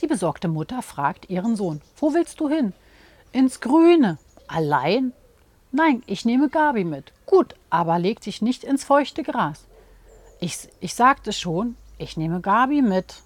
Die besorgte Mutter fragt ihren Sohn, wo willst du hin? Ins Grüne. Allein? Nein, ich nehme Gabi mit. Gut, aber leg dich nicht ins feuchte Gras. Ich, ich sagte schon, ich nehme Gabi mit.